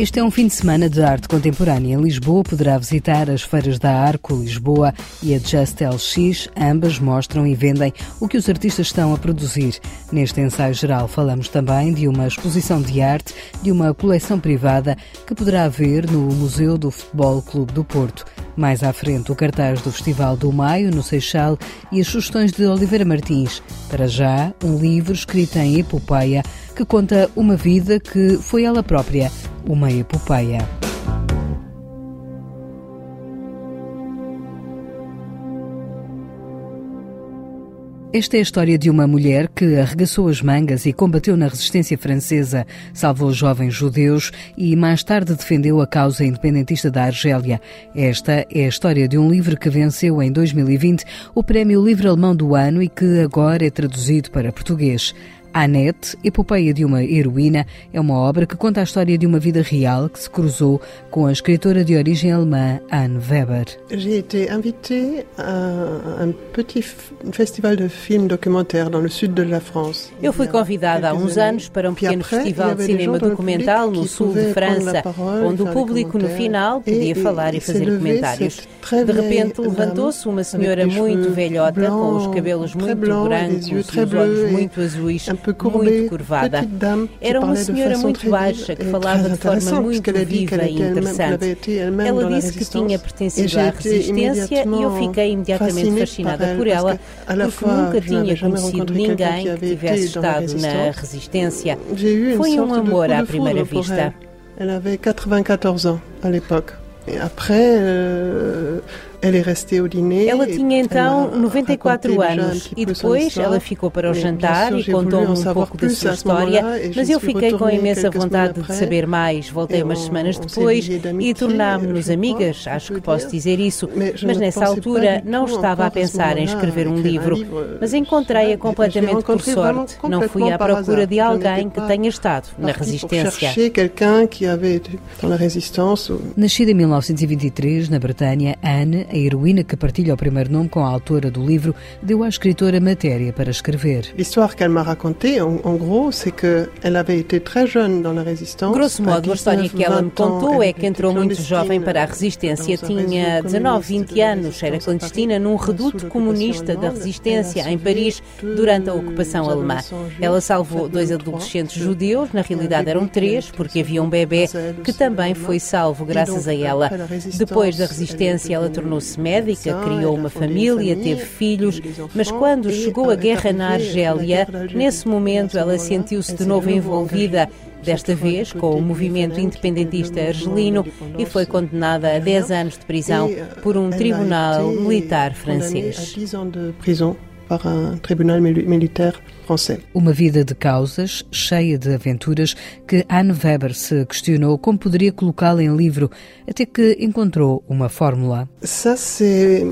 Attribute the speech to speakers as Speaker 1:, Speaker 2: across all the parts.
Speaker 1: Este é um fim de semana de arte contemporânea. Em Lisboa poderá visitar as feiras da Arco Lisboa e a Just LX. Ambas mostram e vendem o que os artistas estão a produzir. Neste ensaio geral falamos também de uma exposição de arte de uma coleção privada que poderá ver no Museu do Futebol Clube do Porto. Mais à frente, o cartaz do Festival do Maio, no Seixal, e as sugestões de Oliveira Martins. Para já, um livro escrito em epopeia que conta uma vida que foi ela própria uma epopeia. Esta é a história de uma mulher que arregaçou as mangas e combateu na resistência francesa, salvou jovens judeus e mais tarde defendeu a causa independentista da Argélia. Esta é a história de um livro que venceu em 2020 o Prémio Livro Alemão do Ano e que agora é traduzido para português. Annette, Epopeia de uma Heroína, é uma obra que conta a história de uma vida real que se cruzou com a escritora de origem alemã Anne Weber.
Speaker 2: J'ai été invitée à un petit festival de films documentaires dans le sud de la France.
Speaker 3: Eu fui convidada há uns anos para um pequeno festival de cinema documental no sul de França, onde o público no final podia falar e fazer comentários. De repente levantou-se uma senhora muito velhota, com os cabelos muito brancos e os olhos muito azuis muito curvada. Era uma senhora muito baixa que falava de forma muito viva e interessante. Ela disse que tinha pertencido à resistência e eu fiquei imediatamente fascinada por ela, porque nunca tinha conhecido ninguém que tivesse estado na resistência. Foi um amor à primeira vista.
Speaker 2: Ela avait 94 ans à l'époque. Et après, euh,
Speaker 3: ela tinha então 94 anos. e depois ela ficou para o jantar e contou-me um pouco da sua história, mas eu fiquei com imensa vontade de saber mais. Voltei umas semanas depois e tornámos-nos amigas, acho que posso dizer isso, mas nessa altura não estava a pensar em escrever um livro, mas encontrei-a completamente por sorte. Não fui à procura de alguém que tenha estado na resistência.
Speaker 1: Nascida em 1923 na Bretanha, Anne a heroína que partilha o primeiro nome com a autora do livro deu à escritora matéria para escrever.
Speaker 2: L'histoire qu'elle m'a racontée, en, en gros, c'est que elle avait été très jeune dans la résistance.
Speaker 3: Grosso modo, a história que ela me contou é que entrou muito jovem para a resistência. Tinha 19, 20 anos, era clandestina num reduto comunista da resistência em Paris durante a ocupação alemã. Ela salvou dois adolescentes judeus, na realidade eram três, porque havia um bebê que também foi salvo graças a ela. Depois da resistência, ela tornou tornou-se médica, criou uma família, teve filhos, mas quando chegou a guerra na Argélia, nesse momento ela sentiu-se de novo envolvida desta vez com o movimento independentista argelino e foi condenada a 10 anos de prisão por um tribunal militar francês
Speaker 2: par un tribunal militaire français.
Speaker 1: Uma vida de causas, cheia de aventuras, que Anne Weber se questionou como poderia colocá-la em livro, até que encontrou uma fórmula.
Speaker 2: Ça, c'est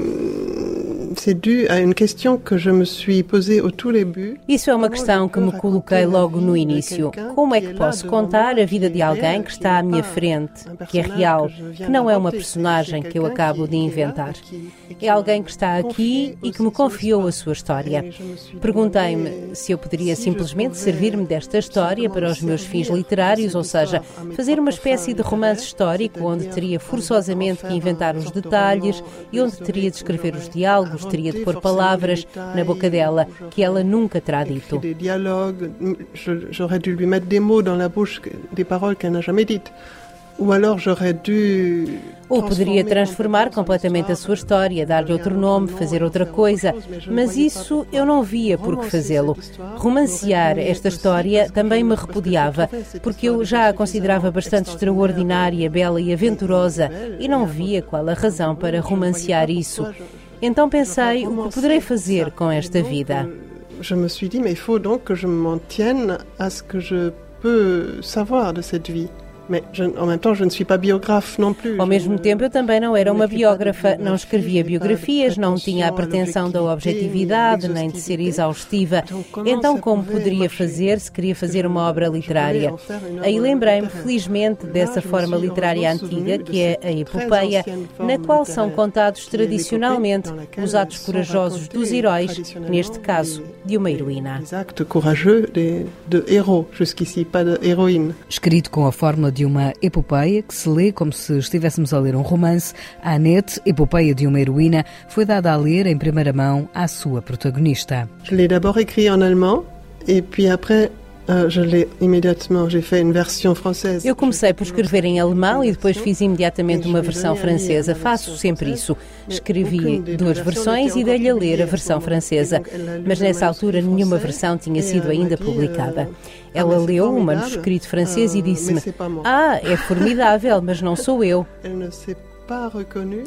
Speaker 3: isso é uma questão que me coloquei logo no início. Como é que posso contar a vida de alguém que está à minha frente, que é real, que não é uma personagem que eu acabo de inventar? É alguém que está aqui e que me confiou a sua história. Perguntei-me se eu poderia simplesmente servir-me desta história para os meus fins literários, ou seja, fazer uma espécie de romance histórico onde teria forçosamente que inventar os detalhes e onde teria de escrever os diálogos, teria de pôr palavras na boca dela que ela nunca terá dito.
Speaker 2: J'aurais dû lui mettre des mots dans la bouche, des paroles qu'elle n'a jamais dites.
Speaker 3: Ou poderia transformar completamente a sua história, dar-lhe outro nome, fazer outra coisa, mas isso eu não via por que fazê-lo. Romancear esta história também me repudiava, porque eu já a considerava bastante extraordinária, bela e aventurosa, e não via qual a razão para romancear isso. Então pensei o que poderei fazer com esta vida.
Speaker 2: Je me suis dit, mais il faut donc que je m'en tienne à ce que je peux savoir de cette vie.
Speaker 3: Ao mesmo tempo, eu também não era uma biógrafa, não escrevia biografias, não tinha a pretensão da objetividade, nem de ser exaustiva. Então, como poderia fazer se queria fazer uma obra literária? Aí lembrei-me, felizmente, dessa forma literária antiga, que é a epopeia, na qual são contados tradicionalmente os atos corajosos dos heróis, neste caso, de uma heroína.
Speaker 1: Escrito com a fórmula de uma epopeia que se lê como se estivéssemos a ler um romance. A Annette, epopeia de uma heroína, foi dada a ler em primeira mão à sua protagonista.
Speaker 2: Je l'ai d'abord écrit en allemand et puis après ah,
Speaker 3: Eu comecei por escrever em alemão e depois fiz imediatamente uma versão francesa. Faço sempre isso. Escrevi duas versões e dei-lhe a ler a versão francesa, mas nessa altura nenhuma versão tinha sido ainda publicada. Ela leu o manuscrito francês e disse-me: Ah, é formidável, mas não sou eu.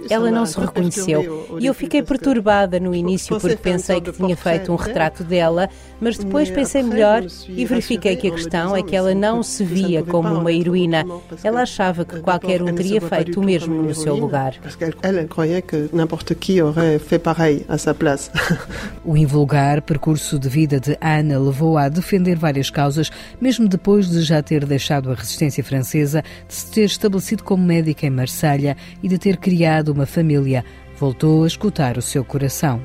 Speaker 3: Ela não se reconheceu. e eu fiquei perturbada no início porque pensei que tinha feito um retrato dela, mas depois pensei melhor e verifiquei que a questão é que ela não se via como uma heroína. Ela achava que qualquer um teria feito o mesmo no seu lugar.
Speaker 1: O invulgar percurso de vida de Anna levou-a a defender várias causas, mesmo depois de já ter deixado a resistência francesa, de se ter estabelecido como médica em Marselha e de ter criado uma família voltou a escutar o seu coração.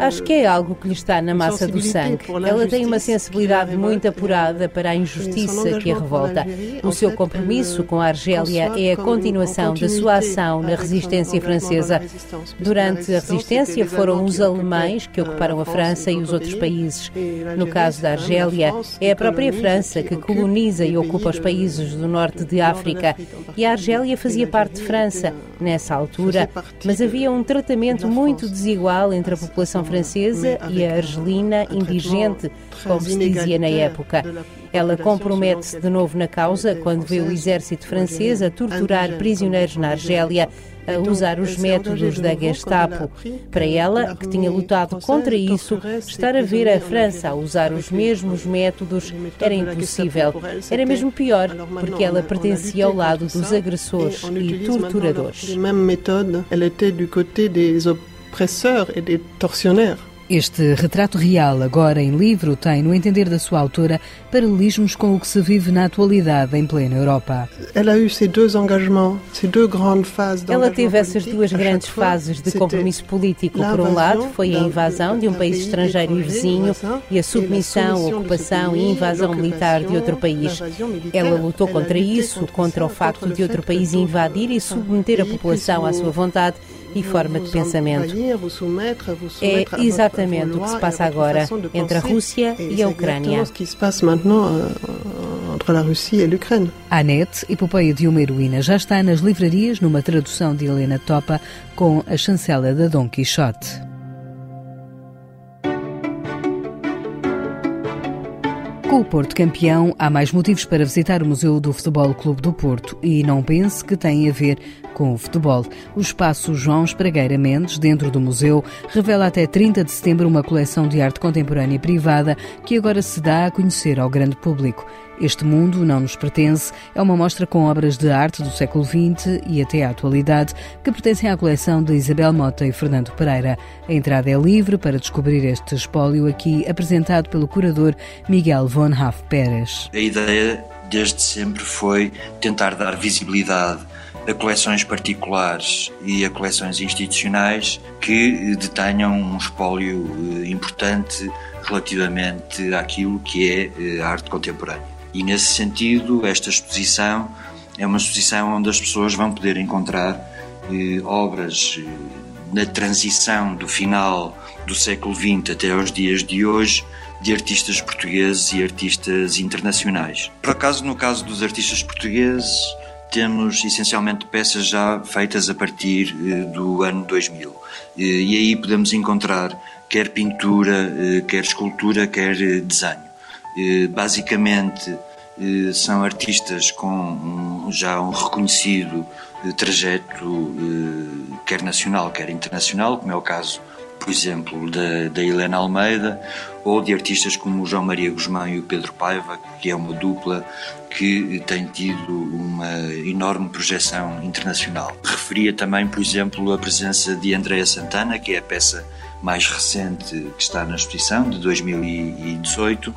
Speaker 3: Acho que é algo que lhe está na massa do sangue. Ela tem uma sensibilidade muito apurada para a injustiça que a revolta. O seu compromisso com a Argélia é a continuação da sua ação na resistência francesa. Durante a resistência foram os alemães que ocuparam a França e os outros países. No caso da Argélia, é a própria França que coloniza e ocupa os países do norte de África. E a Argélia fazia parte de França nessa altura, mas havia um tratamento muito desigual entre a população francesa e a argelina indigente, como se dizia na época. Ela compromete-se de novo na causa quando vê o exército francês a torturar prisioneiros na Argélia a usar os métodos da Gestapo. Para ela, que tinha lutado contra isso, estar a ver a França a usar os mesmos métodos era impossível. Era mesmo pior, porque ela pertencia ao lado dos agressores e torturadores.
Speaker 2: Ela était du côté des oppresseurs et des tortionnaires.
Speaker 1: Este retrato real, agora em livro, tem, no entender da sua autora, paralelismos com o que se vive na atualidade em plena Europa.
Speaker 3: Ela teve essas duas grandes fases de compromisso político. Por um lado, foi a invasão de um país estrangeiro e vizinho e a submissão, ocupação e invasão militar de outro país. Ela lutou contra isso, contra o facto de outro país invadir e submeter a população à sua vontade e forma de pensamento. É exatamente o que se passa agora entre a Rússia e a Ucrânia.
Speaker 1: Annette, Epopeia de uma Heroína, já está nas livrarias numa tradução de Helena Topa com a chancela da Dom Quixote. Com o Porto campeão, há mais motivos para visitar o Museu do Futebol Clube do Porto e não pense que tem a ver com o futebol. O espaço João Espragueira Mendes, dentro do museu, revela até 30 de setembro uma coleção de arte contemporânea privada que agora se dá a conhecer ao grande público. Este mundo não nos pertence é uma mostra com obras de arte do século XX e até à atualidade que pertencem à coleção de Isabel Mota e Fernando Pereira. A entrada é livre para descobrir este espólio aqui apresentado pelo curador Miguel von Haff Pérez.
Speaker 4: A ideia desde sempre foi tentar dar visibilidade a coleções particulares e a coleções institucionais que detenham um espólio eh, importante relativamente àquilo que é eh, a arte contemporânea. E nesse sentido, esta exposição é uma exposição onde as pessoas vão poder encontrar eh, obras na transição do final do século XX até aos dias de hoje de artistas portugueses e artistas internacionais. Por acaso, no caso dos artistas portugueses, temos essencialmente peças já feitas a partir eh, do ano 2000. Eh, e aí podemos encontrar quer pintura, eh, quer escultura, quer desenho. Basicamente, são artistas com já um reconhecido trajeto, quer nacional, quer internacional, como é o caso por exemplo, da, da Helena Almeida, ou de artistas como o João Maria Guzmão e o Pedro Paiva, que é uma dupla que tem tido uma enorme projeção internacional. Referia também, por exemplo, a presença de Andréa Santana, que é a peça mais recente que está na exposição, de 2018,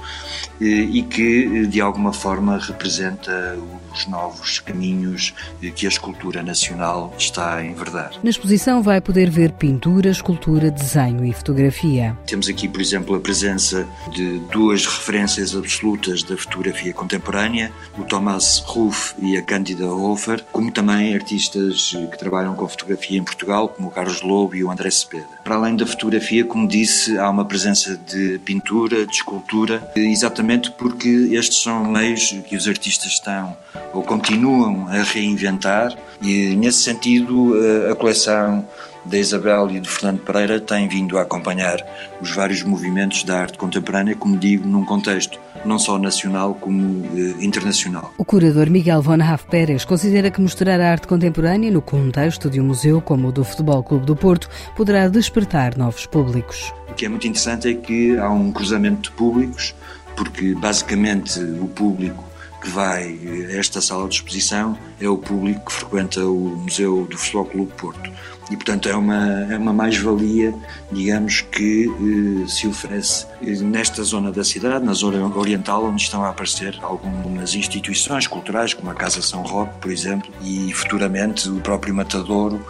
Speaker 4: e que de alguma forma representa os novos caminhos que a escultura nacional está a enverdar.
Speaker 1: Na exposição vai poder ver pintura, escultura, desenho e fotografia.
Speaker 4: Temos aqui, por exemplo, a presença de duas referências absolutas da fotografia contemporânea, o Thomas Ruff e a Cândida Hofer, como também artistas que trabalham com fotografia em Portugal, como o Carlos Lobo e o André Cepeda. Para além da fotografia, como disse, há uma presença de pintura, de escultura, exatamente porque estes são meios que os artistas estão ou continuam a reinventar e nesse sentido a coleção da Isabel e do Fernando Pereira tem vindo a acompanhar os vários movimentos da arte contemporânea, como digo, num contexto não só nacional como eh, internacional.
Speaker 1: O curador Miguel von Raff Pérez considera que mostrar a arte contemporânea no contexto de um museu como o do Futebol Clube do Porto poderá despertar novos públicos.
Speaker 4: O que é muito interessante é que há um cruzamento de públicos, porque basicamente o público que vai a esta sala de exposição é o público que frequenta o Museu do Futebol Clube Porto. E, portanto, é uma, é uma mais-valia, digamos, que eh, se oferece nesta zona da cidade, na zona oriental, onde estão a aparecer algumas instituições culturais, como a Casa São Roque, por exemplo, e futuramente o próprio Matadouro,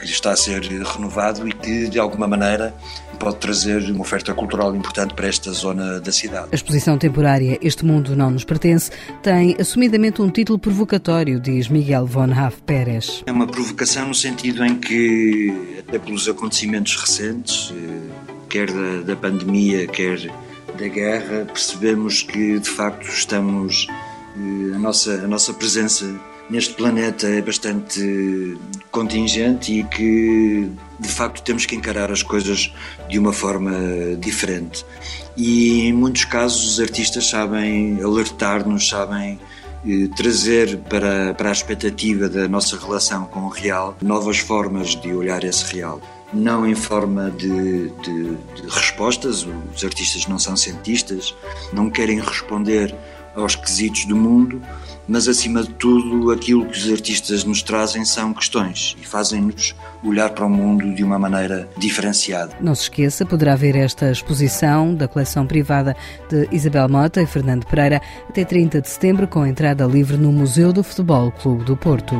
Speaker 4: que está a ser renovado e que, de alguma maneira, pode trazer uma oferta cultural importante para esta zona da cidade.
Speaker 1: A exposição temporária Este Mundo Não Nos Pertence tem assumidamente um título provocatório, diz Miguel von Raff Pérez.
Speaker 4: É uma provocação no sentido em que, até pelos acontecimentos recentes, eh, quer da, da pandemia, quer da guerra, percebemos que de facto estamos, eh, a nossa, a nossa presença neste planeta é bastante contingente e que de facto temos que encarar as coisas de uma forma diferente. E em muitos casos os artistas sabem alertar-nos, sabem eh, trazer para, para a expectativa da nossa relação com o real novas formas de olhar esse real. Não em forma de, de, de respostas, os artistas não são cientistas, não querem responder aos quesitos do mundo, mas acima de tudo aquilo que os artistas nos trazem são questões e fazem-nos olhar para o mundo de uma maneira diferenciada.
Speaker 1: Não se esqueça, poderá ver esta exposição da coleção privada de Isabel Mota e Fernando Pereira até 30 de setembro com entrada livre no Museu do Futebol Clube do Porto.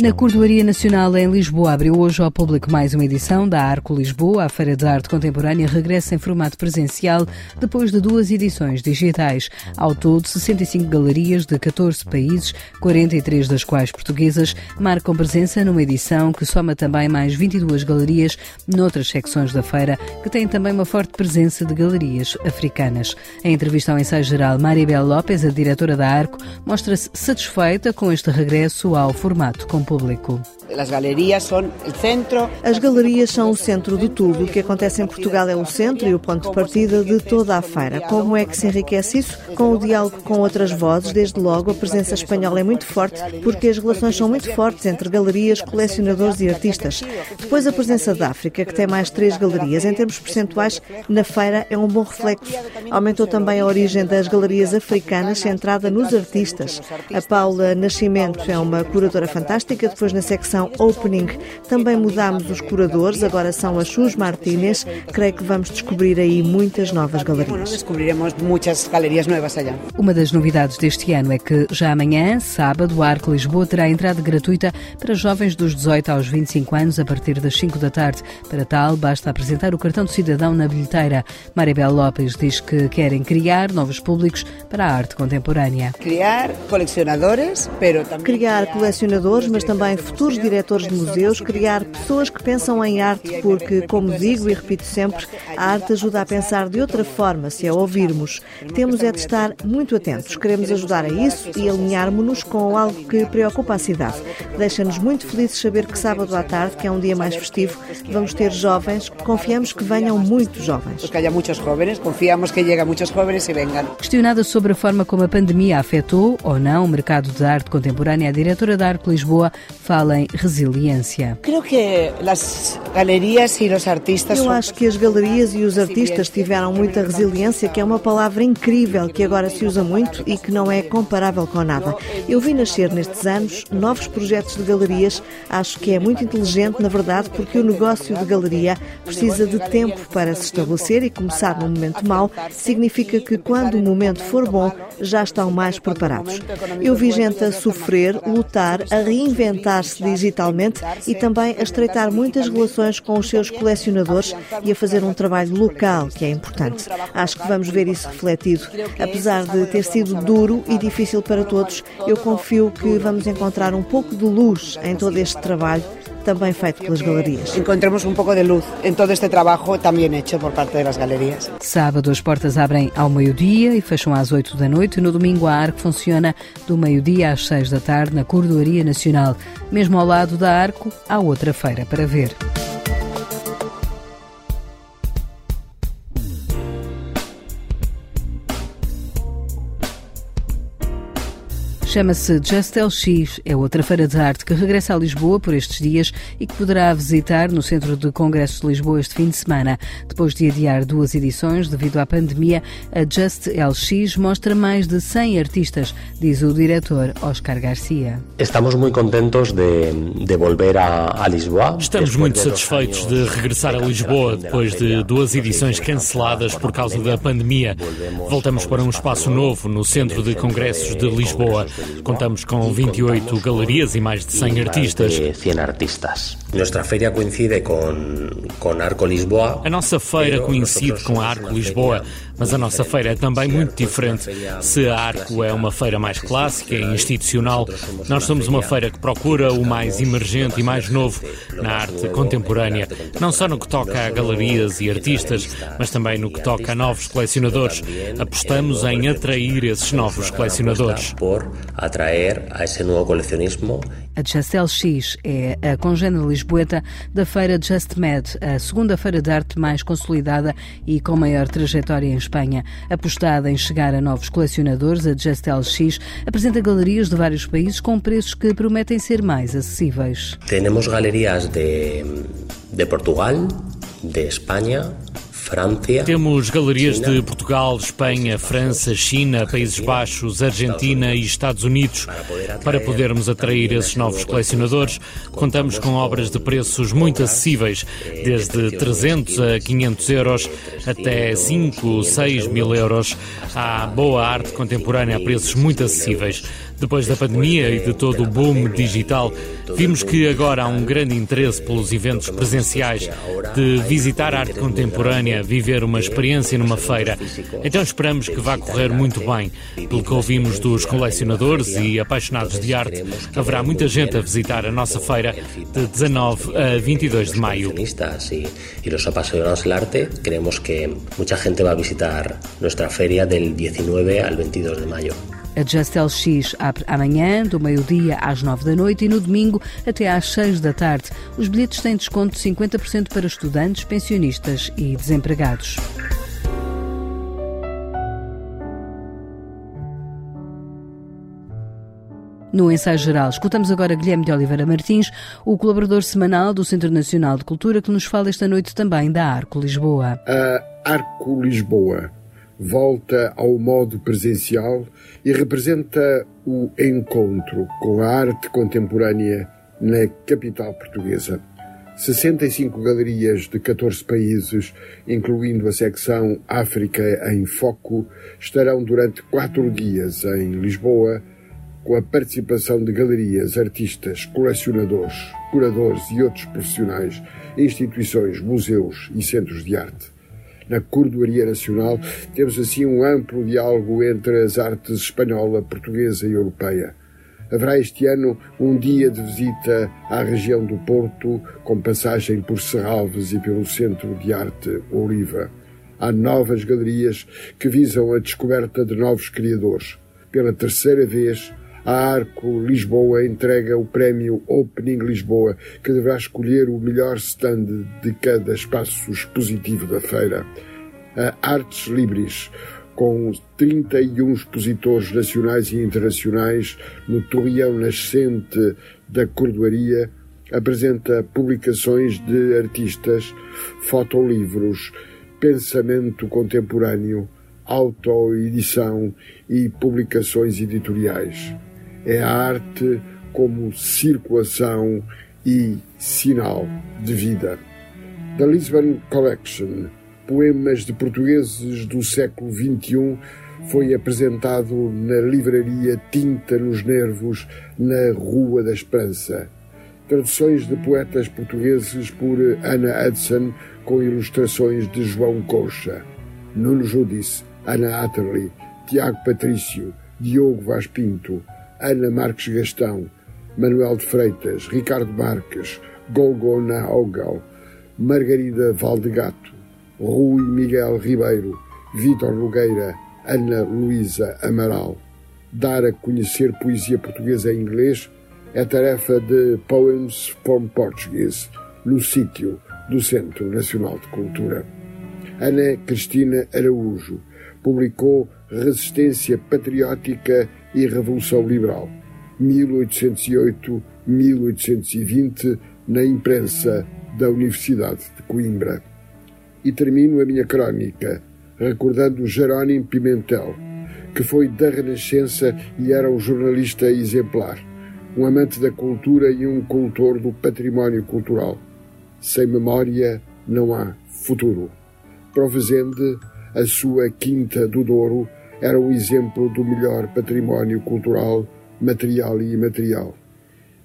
Speaker 1: Na Cordoaria Nacional em Lisboa abriu hoje ao público mais uma edição da Arco Lisboa. A Feira de Arte Contemporânea regressa em formato presencial depois de duas edições digitais. Ao todo, 65 galerias de 14 países, 43 das quais portuguesas, marcam presença numa edição que soma também mais 22 galerias noutras secções da feira, que têm também uma forte presença de galerias africanas. Em entrevista ao ensaio geral, Maribel Lopes, a diretora da Arco, mostra-se satisfeita com este regresso ao formato público.
Speaker 5: As galerias são o centro.
Speaker 6: As galerias são o centro de tudo. O que acontece em Portugal é o centro e o ponto de partida de toda a feira. Como é que se enriquece isso? Com o diálogo com outras vozes, desde logo a presença espanhola é muito forte, porque as relações são muito fortes entre galerias, colecionadores e artistas. Depois a presença da África, que tem mais três galerias. Em termos percentuais, na feira é um bom reflexo. Aumentou também a origem das galerias africanas, centrada nos artistas. A Paula Nascimento é uma curadora fantástica depois na secção Opening também mudámos os curadores, agora são a Chus Martínez. Creio que vamos descobrir aí muitas novas galerias.
Speaker 5: Descobriremos muitas galerias novas allá.
Speaker 1: Uma das novidades deste ano é que já amanhã, sábado, o Arco Lisboa terá entrada gratuita para jovens dos 18 aos 25 anos a partir das 5 da tarde. Para tal, basta apresentar o cartão de cidadão na bilheteira. Maribel Lopes diz que querem criar novos públicos para a arte contemporânea.
Speaker 5: Criar colecionadores, pero
Speaker 6: também criar colecionadores, mas também futuros diretores de museus, criar pessoas que pensam em arte, porque, como digo e repito sempre, a arte ajuda a pensar de outra forma se a ouvirmos. Temos é de estar muito atentos. Queremos ajudar a isso e alinharmos-nos com algo que preocupa a cidade. Deixa-nos muito felizes saber que sábado à tarde, que é um dia mais festivo, vamos ter jovens. Confiamos que venham muitos jovens.
Speaker 5: Que haya muitos jovens, confiamos que cheguem muitos jovens e venham.
Speaker 1: Questionada sobre a forma como a pandemia afetou ou não o mercado de arte contemporânea, a diretora da Arte Lisboa fala em resiliência.
Speaker 5: Creio que as galerias e os artistas.
Speaker 6: Eu acho que as galerias e os artistas tiveram muita resiliência, que é uma palavra incrível que agora se usa muito e que não é comparável com nada. Eu vi nascer nestes anos novos projetos de galerias. Acho que é muito inteligente, na verdade, porque o negócio de galeria precisa de tempo para se estabelecer e começar num momento mau significa que quando o momento for bom já estão mais preparados. Eu vi gente a sofrer, lutar, a reinventar-se digitalmente e também a estreitar muitas relações com os seus colecionadores e a fazer um trabalho local, que é importante. Acho que vamos ver isso refletido. Apesar de ter sido duro e difícil para todos, eu confio que vamos encontrar um pouco de luz em todo este trabalho também feito pelas galerias.
Speaker 5: Encontramos um pouco de luz em todo este trabalho também feito por parte das galerias.
Speaker 1: Sábado as portas abrem ao meio-dia e fecham às 8 da noite. No domingo a Arco funciona do meio-dia às 6 da tarde na Cordoaria Nacional. Mesmo ao lado da Arco há outra feira para ver. Chama-se Just LX, é outra feira de arte que regressa a Lisboa por estes dias e que poderá visitar no Centro de Congressos de Lisboa este fim de semana. Depois de adiar duas edições devido à pandemia, a Just LX mostra mais de 100 artistas, diz o diretor Oscar Garcia.
Speaker 7: Estamos muito contentos de, de volver a, a Lisboa.
Speaker 8: Estamos muito satisfeitos de regressar a Lisboa depois de duas edições canceladas por causa da pandemia. Voltamos para um espaço novo no Centro de Congressos de Lisboa. Contamos com 28 galerias e mais de 100 artistas.
Speaker 7: 100 artistas. Nossa feira coincide com, com Arco Lisboa.
Speaker 8: A nossa feira coincide com a Arco Lisboa, mas a nossa feira é também muito diferente. Se a Arco é uma feira mais clássica e institucional, nós somos uma feira que procura o mais emergente e mais novo na arte contemporânea, não só no que toca a galerias e artistas, mas também no que toca a novos colecionadores. Apostamos em atrair esses novos colecionadores.
Speaker 7: Por atrair a esse novo colecionismo.
Speaker 1: A Just LX é a congênere lisboeta da feira Just Med, a segunda feira de arte mais consolidada e com maior trajetória em Espanha. Apostada em chegar a novos colecionadores, a Just LX apresenta galerias de vários países com preços que prometem ser mais acessíveis.
Speaker 7: Temos galerias de, de Portugal, de Espanha,
Speaker 8: Temos galerias de Portugal, Espanha, França, China, Países Baixos, Argentina e Estados Unidos. Para podermos atrair esses novos colecionadores, contamos com obras de preços muito acessíveis, desde 300 a 500 euros até 5, 6 mil euros. Há boa arte contemporânea a preços muito acessíveis. Depois da pandemia e de todo o boom digital, vimos que agora há um grande interesse pelos eventos presenciais, de visitar a arte contemporânea, viver uma experiência numa feira. Então esperamos que vá correr muito bem. Pelo que ouvimos dos colecionadores e apaixonados de arte, haverá muita gente a visitar a nossa feira de 19 a 22 de maio.
Speaker 7: E os apaixonados de arte, queremos que muita gente vá visitar nossa feira del 19 al 22 de maio.
Speaker 1: A Just LX abre amanhã, do meio-dia às nove da noite e no domingo até às seis da tarde. Os bilhetes têm desconto de 50% para estudantes, pensionistas e desempregados. No ensaio geral, escutamos agora Guilherme de Oliveira Martins, o colaborador semanal do Centro Nacional de Cultura, que nos fala esta noite também da Arco Lisboa.
Speaker 9: A Arco Lisboa volta ao modo presencial e representa o encontro com a arte contemporânea na capital portuguesa. 65 galerias de 14 países, incluindo a secção África em Foco, estarão durante quatro dias em Lisboa, com a participação de galerias, artistas, colecionadores, curadores e outros profissionais, instituições, museus e centros de arte na Cordoaria Nacional, temos assim um amplo diálogo entre as artes espanhola, portuguesa e europeia. Haverá este ano um dia de visita à região do Porto, com passagem por Serralves e pelo Centro de Arte Oliva. Há novas galerias que visam a descoberta de novos criadores. Pela terceira vez, a Arco Lisboa entrega o prémio Opening Lisboa, que deverá escolher o melhor stand de cada espaço expositivo da feira. A Artes Libris, com 31 expositores nacionais e internacionais no torreão nascente da cordoaria, apresenta publicações de artistas, fotolivros, pensamento contemporâneo, autoedição e publicações editoriais. É arte como circulação e sinal de vida. The Lisbon Collection, poemas de portugueses do século XXI, foi apresentado na livraria Tinta nos Nervos, na Rua da Esperança. Traduções de poetas portugueses por Ana Hudson, com ilustrações de João Coxa. Nuno Judice, Ana Atterley, Tiago Patrício, Diogo Vaz Pinto, Ana Marques Gastão, Manuel de Freitas, Ricardo Marques, Golgona Ogal, Margarida Valdegato, Rui Miguel Ribeiro, Vítor Nogueira, Ana Luísa Amaral. Dar a conhecer poesia portuguesa em inglês é tarefa de Poems from Portuguese, no sítio do Centro Nacional de Cultura. Ana Cristina Araújo publicou Resistência Patriótica e Revolução Liberal, 1808-1820, na imprensa da Universidade de Coimbra. E termino a minha crónica recordando Jerónimo Pimentel, que foi da Renascença e era um jornalista exemplar, um amante da cultura e um cultor do património cultural. Sem memória não há futuro. Provenzende, a sua Quinta do Douro, era um exemplo do melhor património cultural, material e imaterial.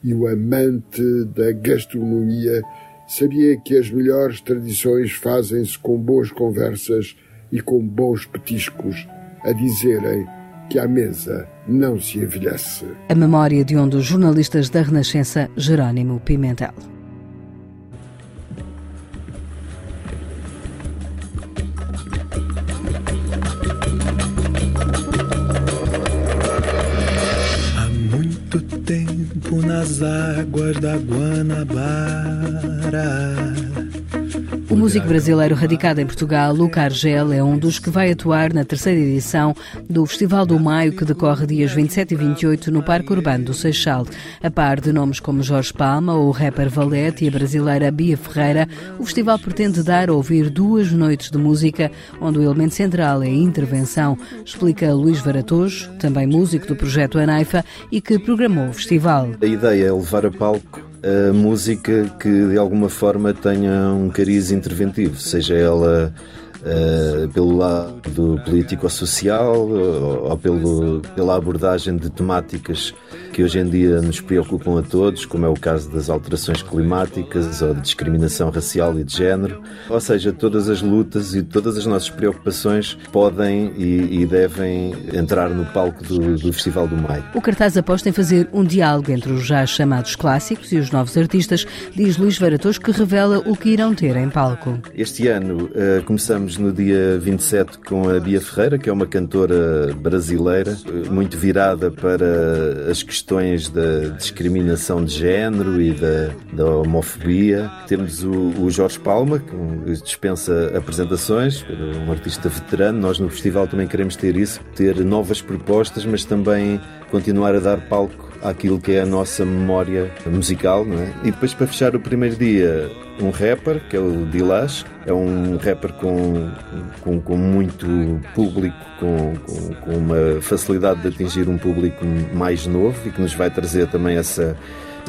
Speaker 9: E o amante da gastronomia sabia que as melhores tradições fazem-se com boas conversas e com bons petiscos, a dizerem que à mesa não se envelhece.
Speaker 1: A memória de um dos jornalistas da Renascença, Jerónimo Pimentel.
Speaker 10: Nas águas da Guanabara.
Speaker 1: O músico brasileiro radicado em Portugal, Luca Argel, é um dos que vai atuar na terceira edição do Festival do Maio, que decorre dias 27 e 28 no Parque Urbano do Seixal. A par de nomes como Jorge Palma, o rapper Valete e a brasileira Bia Ferreira, o festival pretende dar a ouvir duas noites de música, onde o elemento central é a intervenção, explica Luís Varatojo, também músico do projeto Anaifa e que programou o festival.
Speaker 11: A ideia é levar a palco a música que de alguma forma tenha um cariz interventivo, seja ela uh, pelo lado político-social ou, ou pelo, pela abordagem de temáticas que hoje em dia nos preocupam a todos, como é o caso das alterações climáticas ou de discriminação racial e de género. Ou seja, todas as lutas e todas as nossas preocupações podem e, e devem entrar no palco do, do Festival do Maio.
Speaker 1: O cartaz aposta em fazer um diálogo entre os já chamados clássicos e os novos artistas, diz Luís Varatos, que revela o que irão ter em palco.
Speaker 11: Este ano uh, começamos no dia 27 com a Bia Ferreira, que é uma cantora brasileira, uh, muito virada para as questões questões da discriminação de género e da, da homofobia. Temos o, o, Jorge Palma, que dispensa apresentações, um artista veterano. Nós no festival também queremos ter isso, ter novas propostas, mas também continuar a dar palco àquilo que é a nossa memória musical. É? E depois, para fechar o primeiro dia, um rapper, que é o Dilash, é um rapper com, com, com muito público, com, com, com, uma facilidade de atingir um público mais novo e que nos vai trazer também essa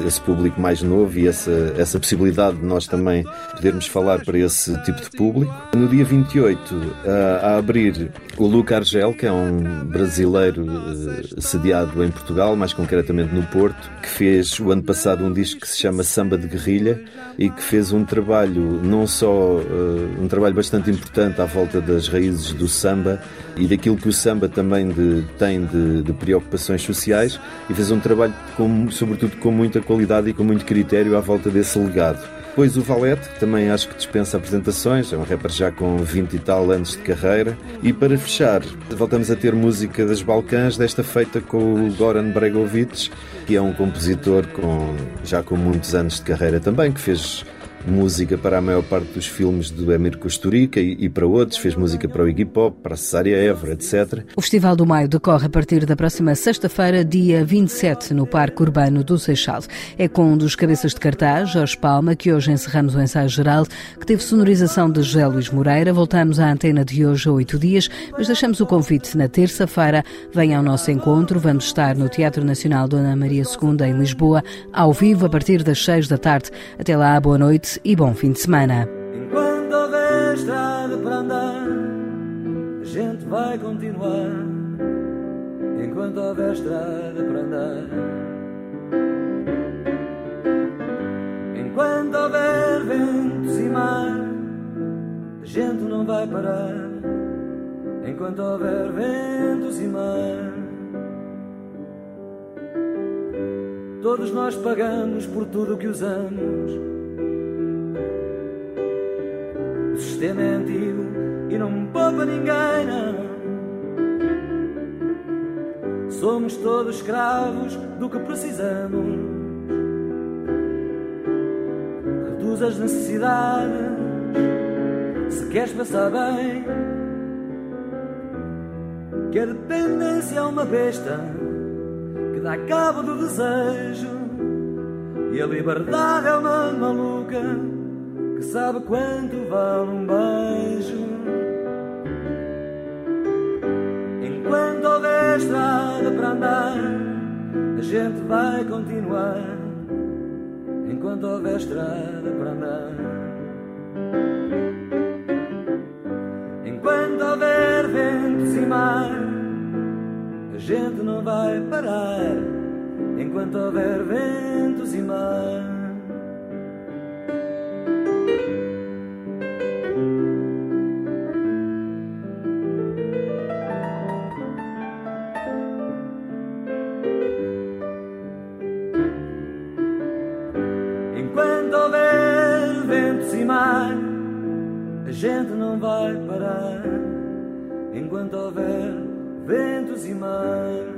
Speaker 11: esse público mais novo e essa, essa possibilidade de nós também podermos falar para esse tipo de público. No dia 28, a, a abrir o Luca Argel, que é um brasileiro uh, sediado em Portugal, mais concretamente no Porto, que fez o ano passado um disco que se chama Samba de Guerrilha e que fez um trabalho, não só uh, um trabalho bastante importante à volta das raízes do samba e daquilo que o samba também de, tem de, de, preocupações sociais e fez um trabalho, com, sobretudo, com muita qualidade e com muito critério à volta desse legado. Depois o Valete, que também acho que dispensa apresentações, é um rapper já com 20 e tal anos de carreira. E para fechar, voltamos a ter música das Balcãs, desta feita com o Goran Bregovic, que é um compositor com, já com muitos anos de carreira também, que fez música para a maior parte dos filmes do Emir Kusturica e, e para outros, fez música para o Iggy Pop, para a Cesária Évora, etc.
Speaker 1: O Festival do Maio decorre a partir da próxima sexta-feira, dia 27, no Parque Urbano do Seixal. É com um dos cabeças de cartaz, Jorge Palma, que hoje encerramos o ensaio geral, que teve sonorização de José Luís Moreira. Voltamos à antena de hoje a oito dias, mas deixamos o convite na terça-feira. Venha ao nosso encontro. Vamos estar no Teatro Nacional Dona Maria II, em Lisboa, ao vivo a partir das seis da tarde. Até lá, boa noite e bom fim de semana.
Speaker 10: Enquanto houver estrada para andar, a gente vai continuar. Enquanto houver estrada para andar. Enquanto houver ventos e mar, a gente não vai parar. Enquanto houver ventos e mar. Todos nós pagamos por tudo o que usamos. O sistema é antigo e não poupa ninguém, não. Somos todos escravos do que precisamos. Reduz as necessidades se queres pensar bem. Que a dependência é uma besta que dá cabo do desejo. E a liberdade é uma maluca sabe quanto vale um beijo. Enquanto houver estrada para andar, a gente vai continuar. Enquanto houver estrada para andar. Enquanto houver ventos e mar, a gente não vai parar. Enquanto houver ventos e mar. Enquanto houver ventos e mar.